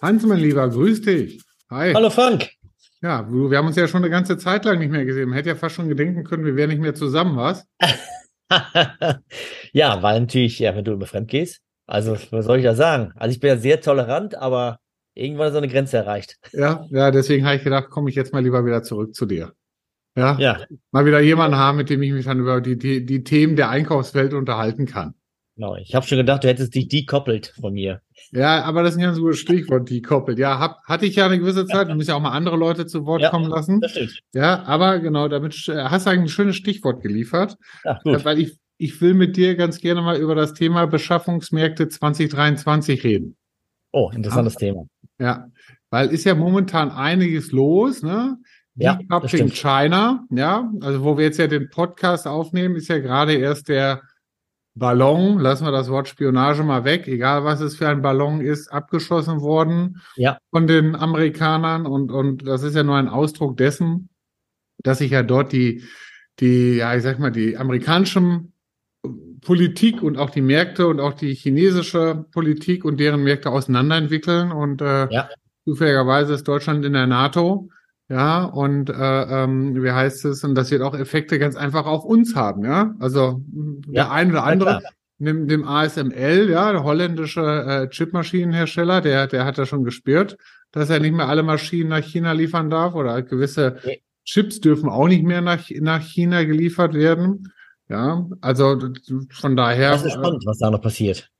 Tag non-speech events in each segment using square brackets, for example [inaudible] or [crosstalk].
Hans, mein Lieber, grüß dich. Hi. Hallo Frank. Ja, wir haben uns ja schon eine ganze Zeit lang nicht mehr gesehen. Man hätte ja fast schon gedenken können, wir wären nicht mehr zusammen, was? [laughs] ja, weil natürlich, ja, wenn du immer fremd gehst. Also, was soll ich da sagen? Also, ich bin ja sehr tolerant, aber irgendwann ist so eine Grenze erreicht. Ja, ja, deswegen habe ich gedacht, komme ich jetzt mal lieber wieder zurück zu dir. Ja, ja. Mal wieder jemanden haben, mit dem ich mich dann über die, die, die Themen der Einkaufswelt unterhalten kann. Genau, ich habe schon gedacht, du hättest dich dekoppelt von mir. Ja, aber das ist ein ganz gutes Stichwort, dekoppelt. Ja, hab, hatte ich ja eine gewisse Zeit. Du musst ja auch mal andere Leute zu Wort ja, kommen lassen. Das stimmt. Ja, aber genau, damit hast du eigentlich ein schönes Stichwort geliefert. Ach, gut. Weil ich, ich will mit dir ganz gerne mal über das Thema Beschaffungsmärkte 2023 reden. Oh, interessantes ja. Thema. Ja, weil ist ja momentan einiges los, ne? Ja, China, ja, also wo wir jetzt ja den Podcast aufnehmen, ist ja gerade erst der Ballon, lassen wir das Wort Spionage mal weg, egal was es für ein Ballon ist, abgeschossen worden ja. von den Amerikanern und, und das ist ja nur ein Ausdruck dessen, dass sich ja dort die, die, ja, ich sag mal, die amerikanischen Politik und auch die Märkte und auch die chinesische Politik und deren Märkte auseinanderentwickeln und äh, ja. zufälligerweise ist Deutschland in der NATO ja, und äh, ähm, wie heißt es? Und das wird auch Effekte ganz einfach auf uns haben, ja. Also der ja, ein oder andere nimmt dem ASML, ja, der holländische äh, Chipmaschinenhersteller, der, der hat ja schon gespürt, dass er nicht mehr alle Maschinen nach China liefern darf oder gewisse nee. Chips dürfen auch nicht mehr nach, nach China geliefert werden. Ja, also von daher. Das ist spannend, was da noch passiert.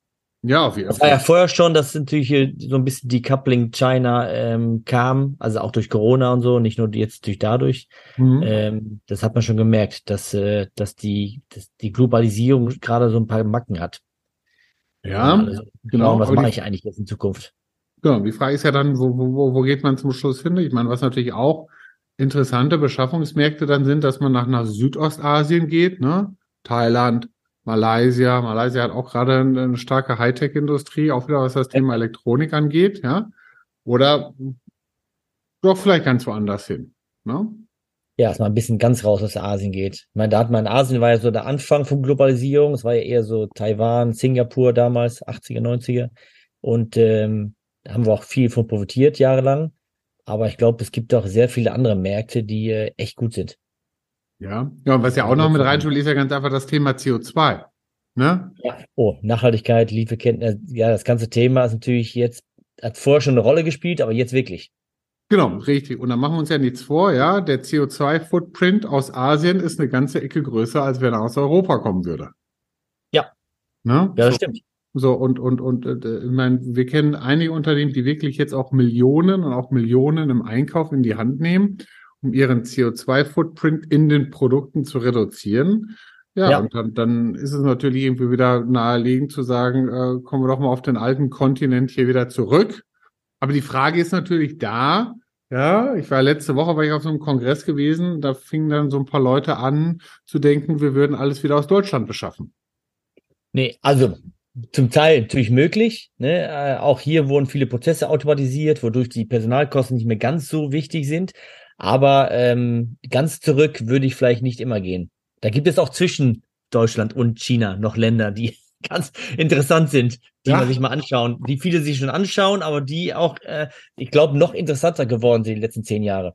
Ja, auf jeden Fall. Das war ja vorher schon, dass natürlich so ein bisschen Decoupling China ähm, kam, also auch durch Corona und so, nicht nur jetzt durch dadurch. Mhm. Ähm, das hat man schon gemerkt, dass, äh, dass, die, dass die Globalisierung gerade so ein paar Macken hat. Ja, also, genau. Was mache ich eigentlich jetzt in Zukunft? Genau, die Frage ist ja dann, wo, wo, wo geht man zum Schluss hin? Ich meine, was natürlich auch interessante Beschaffungsmärkte dann sind, dass man nach, nach Südostasien geht, ne? Thailand, Malaysia. Malaysia hat auch gerade eine, eine starke Hightech-Industrie, auch wieder was das Thema Elektronik angeht, ja. Oder doch vielleicht ganz woanders hin. Ne? Ja, dass man ein bisschen ganz raus aus Asien geht. Ich meine, da hat man in Asien war ja so der Anfang von Globalisierung. Es war ja eher so Taiwan, Singapur damals, 80er, 90er. Und ähm, da haben wir auch viel von profitiert, jahrelang. Aber ich glaube, es gibt auch sehr viele andere Märkte, die äh, echt gut sind. Ja, ja, und was ja auch noch mit reinspielt, ist ja ganz einfach das Thema CO2. Ne? Ja. Oh, Nachhaltigkeit, Lieferkenntnis, ja, das ganze Thema ist natürlich jetzt, hat vorher schon eine Rolle gespielt, aber jetzt wirklich. Genau, richtig. Und dann machen wir uns ja nichts vor, ja. Der CO2-Footprint aus Asien ist eine ganze Ecke größer, als wenn er aus Europa kommen würde. Ja. Ne? Ja, das so, stimmt. So, und, und, und, äh, ich meine, wir kennen einige Unternehmen, die wirklich jetzt auch Millionen und auch Millionen im Einkauf in die Hand nehmen um ihren CO2-Footprint in den Produkten zu reduzieren. Ja, ja, und dann, dann ist es natürlich irgendwie wieder naheliegend zu sagen, äh, kommen wir doch mal auf den alten Kontinent hier wieder zurück. Aber die Frage ist natürlich da, ja, ich war letzte Woche war ich auf so einem Kongress gewesen, da fingen dann so ein paar Leute an zu denken, wir würden alles wieder aus Deutschland beschaffen. Nee, also zum Teil natürlich möglich. Ne? Äh, auch hier wurden viele Prozesse automatisiert, wodurch die Personalkosten nicht mehr ganz so wichtig sind. Aber ähm, ganz zurück würde ich vielleicht nicht immer gehen. Da gibt es auch zwischen Deutschland und China noch Länder, die [laughs] ganz interessant sind, die ja. man sich mal anschauen, die viele sich schon anschauen, aber die auch, äh, ich glaube, noch interessanter geworden sind die letzten zehn Jahre.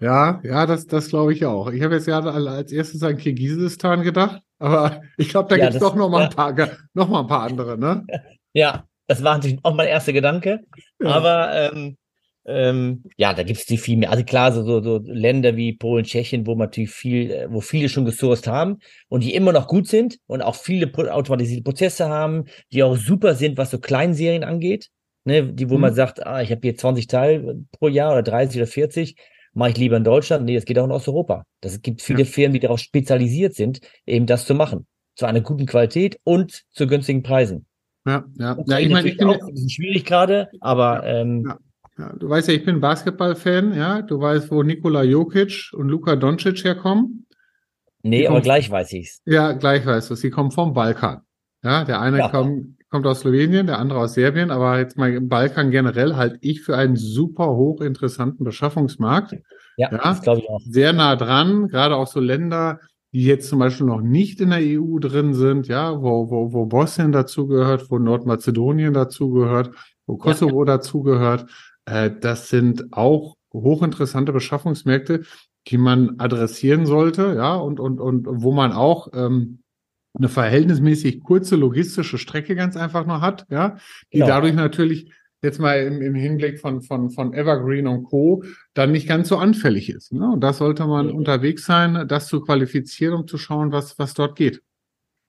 Ja, ja, das, das glaube ich auch. Ich habe jetzt ja als erstes an Kirgisistan gedacht, aber [laughs] ich glaube, da ja, gibt es doch noch mal, ja. ein paar, noch mal ein paar andere, ne? [laughs] Ja, das war natürlich auch mein erster Gedanke. Aber ähm, ähm, ja, da gibt es die viel mehr. Also klar, so, so, so Länder wie Polen, Tschechien, wo man natürlich viel, äh, wo viele schon gesourced haben und die immer noch gut sind und auch viele automatisierte Prozesse haben, die auch super sind, was so Kleinserien angeht. Ne, die, wo mhm. man sagt, ah, ich habe hier 20 Teile pro Jahr oder 30 oder 40, mache ich lieber in Deutschland. Nee, das geht auch in Osteuropa. Das gibt viele ja. Firmen, die darauf spezialisiert sind, eben das zu machen. Zu einer guten Qualität und zu günstigen Preisen. Ja, ja. ja ich meine, ich bin auch ein bisschen schwierig gerade, aber ja, ähm, ja. Ja, du weißt ja, ich bin Basketball-Fan, ja. Du weißt, wo Nikola Jokic und Luka Doncic herkommen. Nee, die aber gleich weiß ich's. Ja, gleich weißt du Sie kommen vom Balkan. Ja, der eine ja. kommt, kommt aus Slowenien, der andere aus Serbien, aber jetzt mal im Balkan generell halte ich für einen super hochinteressanten Beschaffungsmarkt. Ja, ja das glaube ich auch. Sehr nah dran, gerade auch so Länder, die jetzt zum Beispiel noch nicht in der EU drin sind, ja, wo, wo, wo Bosnien dazugehört, wo Nordmazedonien dazugehört, wo Kosovo ja. dazugehört. Äh, das sind auch hochinteressante Beschaffungsmärkte, die man adressieren sollte, ja, und, und, und wo man auch ähm, eine verhältnismäßig kurze logistische Strecke ganz einfach nur hat, ja, die genau. dadurch natürlich jetzt mal im, im Hinblick von, von, von Evergreen und Co. dann nicht ganz so anfällig ist. Ne? Und das sollte man mhm. unterwegs sein, das zu qualifizieren, um zu schauen, was, was dort geht.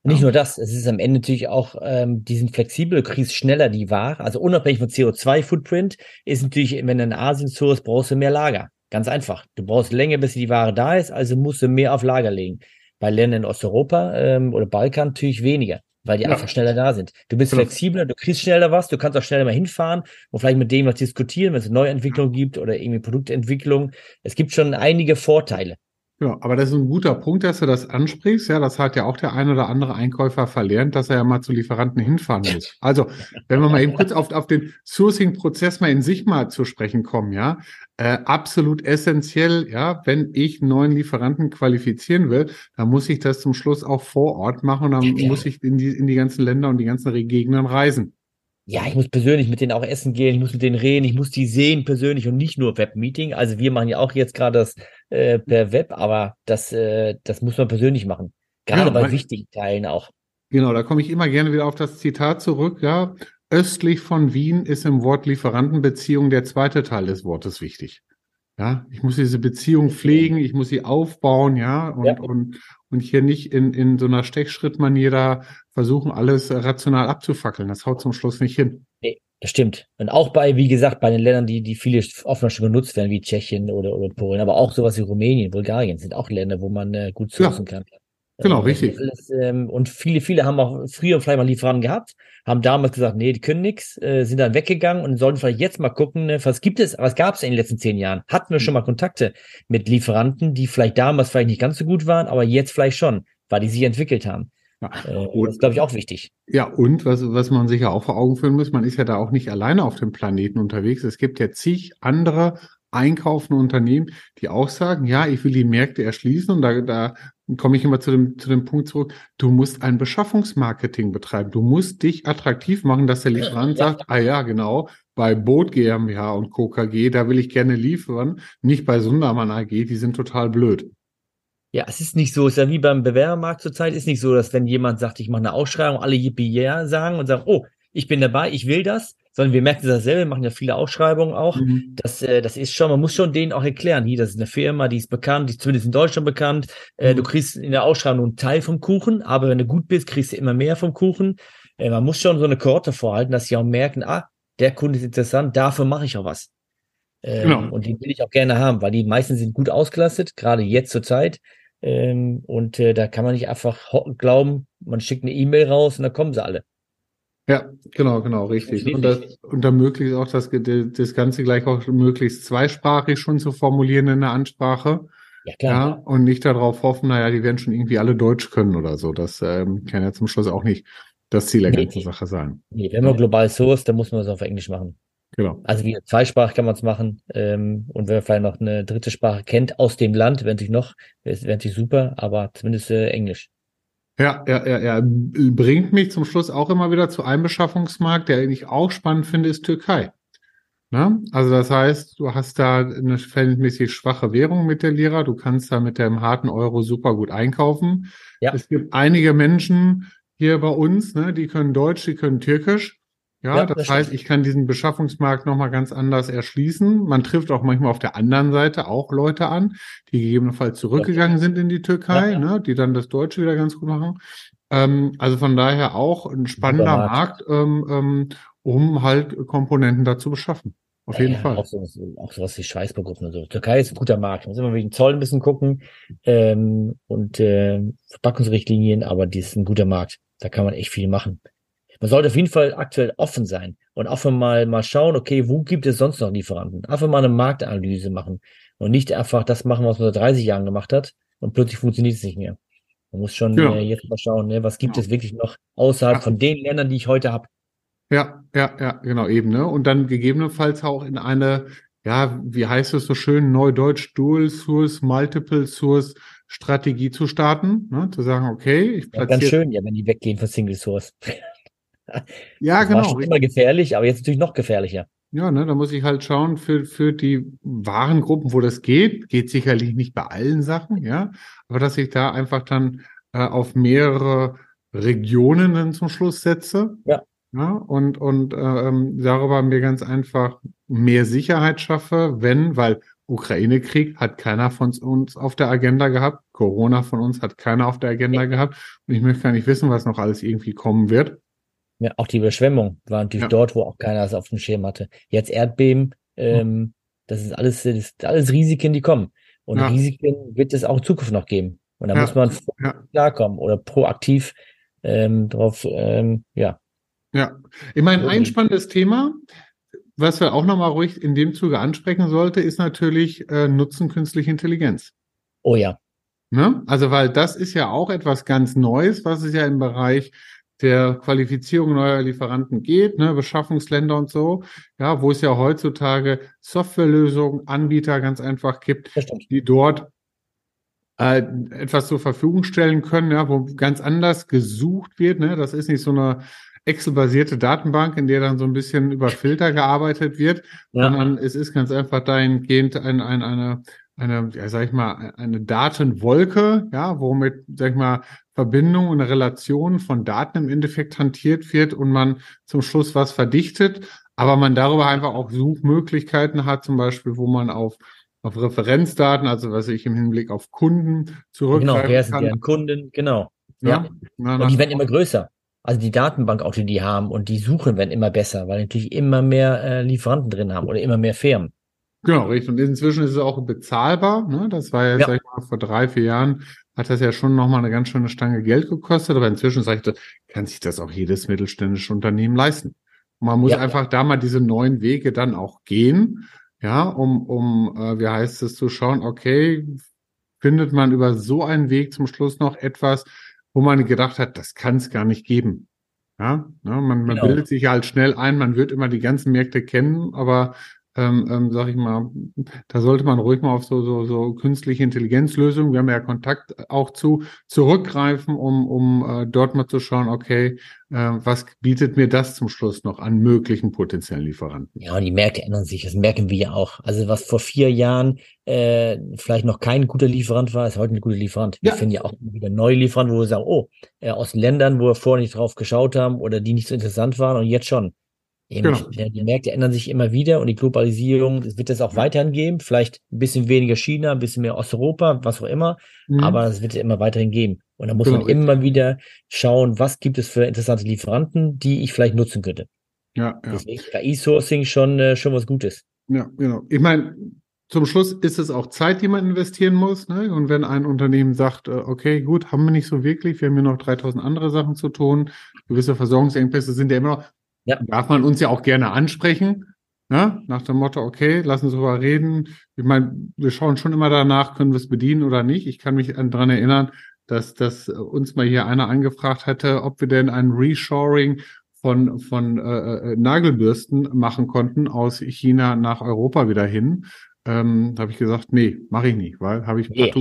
Nicht nur das, es ist am Ende natürlich auch, ähm, die sind flexibel, du kriegst schneller die Ware. Also unabhängig von CO2-Footprint ist natürlich, wenn du in Asien sourst, brauchst du mehr Lager. Ganz einfach. Du brauchst länger, bis die Ware da ist, also musst du mehr auf Lager legen. Bei Ländern in Osteuropa ähm, oder Balkan natürlich weniger, weil die ja. einfach schneller da sind. Du bist genau. flexibler, du kriegst schneller was, du kannst auch schneller mal hinfahren und vielleicht mit dem was diskutieren, wenn es eine Neuentwicklung gibt oder irgendwie Produktentwicklung. Es gibt schon einige Vorteile. Ja, aber das ist ein guter Punkt, dass du das ansprichst. Ja, das hat ja auch der ein oder andere Einkäufer verlernt, dass er ja mal zu Lieferanten hinfahren muss. Also, wenn wir mal eben kurz auf, auf den Sourcing-Prozess mal in sich mal zu sprechen kommen, ja, äh, absolut essentiell, ja, wenn ich einen neuen Lieferanten qualifizieren will, dann muss ich das zum Schluss auch vor Ort machen und dann ja, muss ich in die, in die ganzen Länder und die ganzen Gegenden reisen ja, ich muss persönlich mit denen auch essen gehen, ich muss mit denen reden, ich muss die sehen persönlich und nicht nur Webmeeting. Also wir machen ja auch jetzt gerade das äh, per Web, aber das, äh, das muss man persönlich machen. Gerade genau, bei wichtigen Teilen auch. Genau, da komme ich immer gerne wieder auf das Zitat zurück, ja. Östlich von Wien ist im Wort Lieferantenbeziehung der zweite Teil des Wortes wichtig. Ja, ich muss diese Beziehung pflegen, ich muss sie aufbauen, ja, und, ja. und, und hier nicht in, in so einer Stechschrittmanier da versuchen, alles rational abzufackeln. Das haut zum Schluss nicht hin. Nee, das stimmt. Und auch bei, wie gesagt, bei den Ländern, die, die viele oft schon genutzt werden, wie Tschechien oder, oder Polen, aber auch sowas wie Rumänien, Bulgarien, sind auch Länder, wo man äh, gut sourcen ja. kann. Genau, ähm, richtig. Alles, ähm, und viele, viele haben auch früher vielleicht mal Lieferanten gehabt, haben damals gesagt, nee, die können nichts, äh, sind dann weggegangen und sollten vielleicht jetzt mal gucken, ne, was gibt es, was gab es in den letzten zehn Jahren? Hatten wir schon mal Kontakte mit Lieferanten, die vielleicht damals vielleicht nicht ganz so gut waren, aber jetzt vielleicht schon, weil die sich entwickelt haben. Ja, äh, das ist, glaube ich, auch wichtig. Ja, und was, was man sich ja auch vor Augen führen muss, man ist ja da auch nicht alleine auf dem Planeten unterwegs. Es gibt ja zig andere einkaufende Unternehmen, die auch sagen, ja, ich will die Märkte erschließen und da, da komme ich immer zu dem, zu dem Punkt zurück, du musst ein Beschaffungsmarketing betreiben. Du musst dich attraktiv machen, dass der Lieferant sagt, ah ja, genau, bei Boot GmbH und Co. KG, da will ich gerne liefern, nicht bei Sundermann AG, die sind total blöd. Ja, es ist nicht so, es ist ja wie beim Bewerbermarkt zurzeit, ist nicht so, dass wenn jemand sagt, ich mache eine Ausschreibung, alle Yippie yeah sagen und sagen, oh, ich bin dabei, ich will das, sondern wir merken das selber, wir machen ja viele Ausschreibungen auch. Mhm. Das, äh, das ist schon, man muss schon denen auch erklären, hier, das ist eine Firma, die ist bekannt, die ist zumindest in Deutschland bekannt. Äh, mhm. Du kriegst in der Ausschreibung nur einen Teil vom Kuchen, aber wenn du gut bist, kriegst du immer mehr vom Kuchen. Äh, man muss schon so eine Korte vorhalten, dass sie auch merken, ah, der Kunde ist interessant, dafür mache ich auch was. Ähm, genau. Und die will ich auch gerne haben, weil die meisten sind gut ausgelastet, gerade jetzt zur Zeit. Ähm, und äh, da kann man nicht einfach glauben, man schickt eine E-Mail raus und dann kommen sie alle. Ja, genau, genau, richtig. Und, das, und dann möglichst auch das, das Ganze gleich auch möglichst zweisprachig schon zu formulieren in der Ansprache. Ja, klar. Ja, und nicht darauf hoffen, naja, die werden schon irgendwie alle Deutsch können oder so. Das ähm, kann ja zum Schluss auch nicht das Ziel der nee, ganzen Sache sein. Nee, wenn man global source, dann muss man es auf Englisch machen. Genau. Also wie zweisprachig kann man es machen. Ähm, und wenn man vielleicht noch eine dritte Sprache kennt aus dem Land, wäre natürlich noch, wäre natürlich super, aber zumindest äh, Englisch. Ja, ja, ja, ja. Bringt mich zum Schluss auch immer wieder zu einem Beschaffungsmarkt, der ich auch spannend finde, ist Türkei. Na? Also das heißt, du hast da eine verhältnismäßig schwache Währung mit der Lira, du kannst da mit dem harten Euro super gut einkaufen. Ja. Es gibt einige Menschen hier bei uns, ne, die können Deutsch, die können Türkisch. Ja, ja das, das heißt, ich kann diesen Beschaffungsmarkt nochmal ganz anders erschließen. Man trifft auch manchmal auf der anderen Seite auch Leute an, die gegebenenfalls zurückgegangen sind in die Türkei, ja, ja. Ne, die dann das Deutsche wieder ganz gut machen. Ähm, also von daher auch ein spannender Markt, ähm, ähm, um halt Komponenten da zu beschaffen. Auf jeden Fall. Auch, so, auch sowas wie Schweißbergruppen und so. Türkei ist ein guter Markt. Da müssen wir wegen Zoll ein bisschen gucken ähm, und äh, Verpackungsrichtlinien, aber die ist ein guter Markt. Da kann man echt viel machen man sollte auf jeden Fall aktuell offen sein und einfach mal, mal schauen, okay, wo gibt es sonst noch Lieferanten? Einfach mal eine Marktanalyse machen und nicht einfach das machen, was man seit 30 Jahren gemacht hat und plötzlich funktioniert es nicht mehr. Man muss schon ja. äh, jetzt mal schauen, ne, was gibt ja. es wirklich noch außerhalb von den Ländern, die ich heute habe. Ja, ja, ja, genau, eben, ne? Und dann gegebenenfalls auch in eine, ja, wie heißt es so schön, Neudeutsch, Dual Source, Multiple Source Strategie zu starten, ne? zu sagen, okay, ich platziere. Ja, ganz schön, ja, wenn die weggehen von Single Source. [laughs] ja, das genau. War schon immer gefährlich, aber jetzt natürlich noch gefährlicher. Ja, ne, da muss ich halt schauen für, für die Warengruppen, wo das geht. Geht sicherlich nicht bei allen Sachen, ja. Aber dass ich da einfach dann äh, auf mehrere Regionen dann zum Schluss setze. Ja. Ja, und und äh, ähm, darüber mir ganz einfach mehr Sicherheit schaffe, wenn, weil Ukraine-Krieg hat keiner von uns auf der Agenda gehabt, Corona von uns hat keiner auf der Agenda gehabt und ich möchte gar nicht wissen, was noch alles irgendwie kommen wird. Ja, auch die Überschwemmung war natürlich ja. dort, wo auch keiner es auf dem Schirm hatte. Jetzt Erdbeben, ähm, das ist alles, das ist alles Risiken, die kommen. Und ja. Risiken wird es auch in Zukunft noch geben. Und da muss man klarkommen oder proaktiv ähm, drauf, ähm, ja. Ja, ich meine, ein spannendes Thema, was wir auch nochmal ruhig in dem Zuge ansprechen sollte, ist natürlich äh, Nutzen künstliche Intelligenz. Oh ja. Ne? Also, weil das ist ja auch etwas ganz Neues, was es ja im Bereich der Qualifizierung neuer Lieferanten geht, ne, Beschaffungsländer und so, ja, wo es ja heutzutage Softwarelösungen, Anbieter ganz einfach gibt, die dort äh, etwas zur Verfügung stellen können, ja, wo ganz anders gesucht wird. Ne? Das ist nicht so eine Excel-basierte Datenbank, in der dann so ein bisschen über Filter gearbeitet wird, ja. sondern es ist ganz einfach dahingehend ein, ein, eine, eine, ja, sag ich mal, eine Datenwolke, ja, womit, sag ich mal, Verbindung und Relation von Daten im Endeffekt hantiert wird und man zum Schluss was verdichtet, aber man darüber einfach auch Suchmöglichkeiten hat, zum Beispiel, wo man auf auf Referenzdaten, also was ich im Hinblick auf Kunden zurückgreifen Genau, wer sind deren Kunden, genau. Ja. ja. Und die werden immer größer. Also die Datenbank auch, die die haben und die Suchen werden immer besser, weil natürlich immer mehr äh, Lieferanten drin haben oder immer mehr Firmen. Genau, richtig. Und inzwischen ist es auch bezahlbar. Ne? Das war ja, ja. Sag ich mal, vor drei, vier Jahren hat das ja schon nochmal eine ganz schöne Stange Geld gekostet, aber inzwischen sage ich, kann sich das auch jedes mittelständische Unternehmen leisten. Und man muss ja. einfach da mal diese neuen Wege dann auch gehen, ja, um, um, äh, wie heißt es, zu schauen, okay, findet man über so einen Weg zum Schluss noch etwas, wo man gedacht hat, das kann es gar nicht geben. Ja, ne, man, man genau. bildet sich halt schnell ein, man wird immer die ganzen Märkte kennen, aber ähm, ähm, sag ich mal, da sollte man ruhig mal auf so, so, so künstliche Intelligenzlösungen, wir haben ja Kontakt auch zu, zurückgreifen, um, um äh, dort mal zu schauen, okay, äh, was bietet mir das zum Schluss noch an möglichen potenziellen Lieferanten? Ja, und die Märkte ändern sich, das merken wir ja auch. Also was vor vier Jahren äh, vielleicht noch kein guter Lieferant war, ist heute ein guter Lieferant. Ja. Wir finden ja auch wieder neue Lieferanten, wo wir sagen, oh, äh, aus Ländern, wo wir vorher nicht drauf geschaut haben oder die nicht so interessant waren und jetzt schon. Eben, genau. die, die Märkte ändern sich immer wieder und die Globalisierung, es wird es auch weiterhin geben, vielleicht ein bisschen weniger China, ein bisschen mehr Osteuropa, was auch immer, mhm. aber es wird es immer weiterhin geben. Und da muss genau. man immer wieder schauen, was gibt es für interessante Lieferanten, die ich vielleicht nutzen könnte. Ja, ja. Deswegen KI-Sourcing schon, äh, schon was Gutes. Ja, genau. Ich meine, zum Schluss ist es auch Zeit, die man investieren muss. Ne? Und wenn ein Unternehmen sagt, äh, okay, gut, haben wir nicht so wirklich, wir haben hier noch 3000 andere Sachen zu tun, gewisse Versorgungsengpässe sind ja immer noch, ja. darf man uns ja auch gerne ansprechen. Ne? Nach dem Motto, okay, lassen uns darüber reden. Ich meine, wir schauen schon immer danach, können wir es bedienen oder nicht. Ich kann mich daran erinnern, dass, dass uns mal hier einer angefragt hätte, ob wir denn ein Reshoring von, von äh, äh Nagelbürsten machen konnten aus China nach Europa wieder hin. Ähm, da habe ich gesagt, nee, mache ich nicht, weil habe ich nee,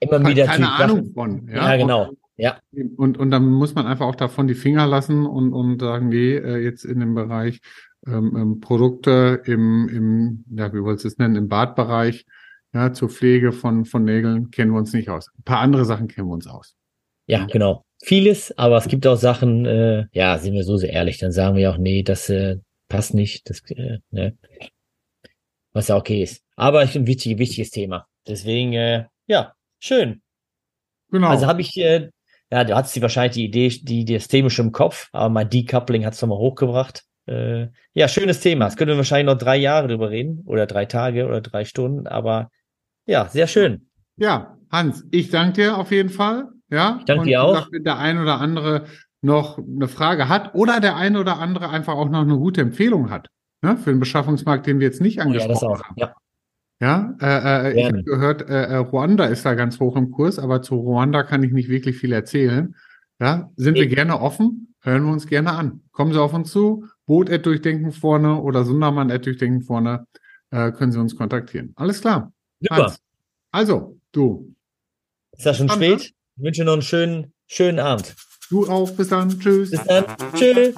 immer wieder keine Ahnung von. Ja, ja genau. Ja. Und, und dann muss man einfach auch davon die Finger lassen und, und sagen, nee, äh, jetzt in dem Bereich ähm, ähm, Produkte im, im, ja, wie wolltest du es nennen, im Badbereich, ja, zur Pflege von, von Nägeln kennen wir uns nicht aus. Ein paar andere Sachen kennen wir uns aus. Ja, genau. Vieles, aber es gibt auch Sachen, äh, ja, sind wir so sehr ehrlich, dann sagen wir auch, nee, das äh, passt nicht, das, äh, ne. Was ja okay ist. Aber ein wichtig, wichtiges Thema. Deswegen, äh, ja, schön. Genau. Also habe ich äh, ja, du hattest die wahrscheinlich die Idee, die, die das Thema schon im Kopf, aber mein Decoupling hat es nochmal hochgebracht. Äh, ja, schönes Thema. Es können wir wahrscheinlich noch drei Jahre drüber reden oder drei Tage oder drei Stunden, aber ja, sehr schön. Ja, Hans, ich danke dir auf jeden Fall. Ja, ich danke dir auch. Wenn der ein oder andere noch eine Frage hat oder der ein oder andere einfach auch noch eine gute Empfehlung hat ne, für den Beschaffungsmarkt, den wir jetzt nicht angesprochen oh, ja, das auch. haben. Ja. Ja, äh, äh, ich habe gehört, äh, äh, Ruanda ist da ganz hoch im Kurs, aber zu Ruanda kann ich nicht wirklich viel erzählen. Ja, sind nee. wir gerne offen, hören wir uns gerne an. Kommen Sie auf uns zu, Boot durchdenken vorne oder Sundermann durchdenken vorne, äh, können Sie uns kontaktieren. Alles klar. Super. Hans. Also, du. Ist das schon spät? Ich wünsche noch einen schönen, schönen Abend. Du auch. Bis dann. Tschüss. Bis dann. Tschüss.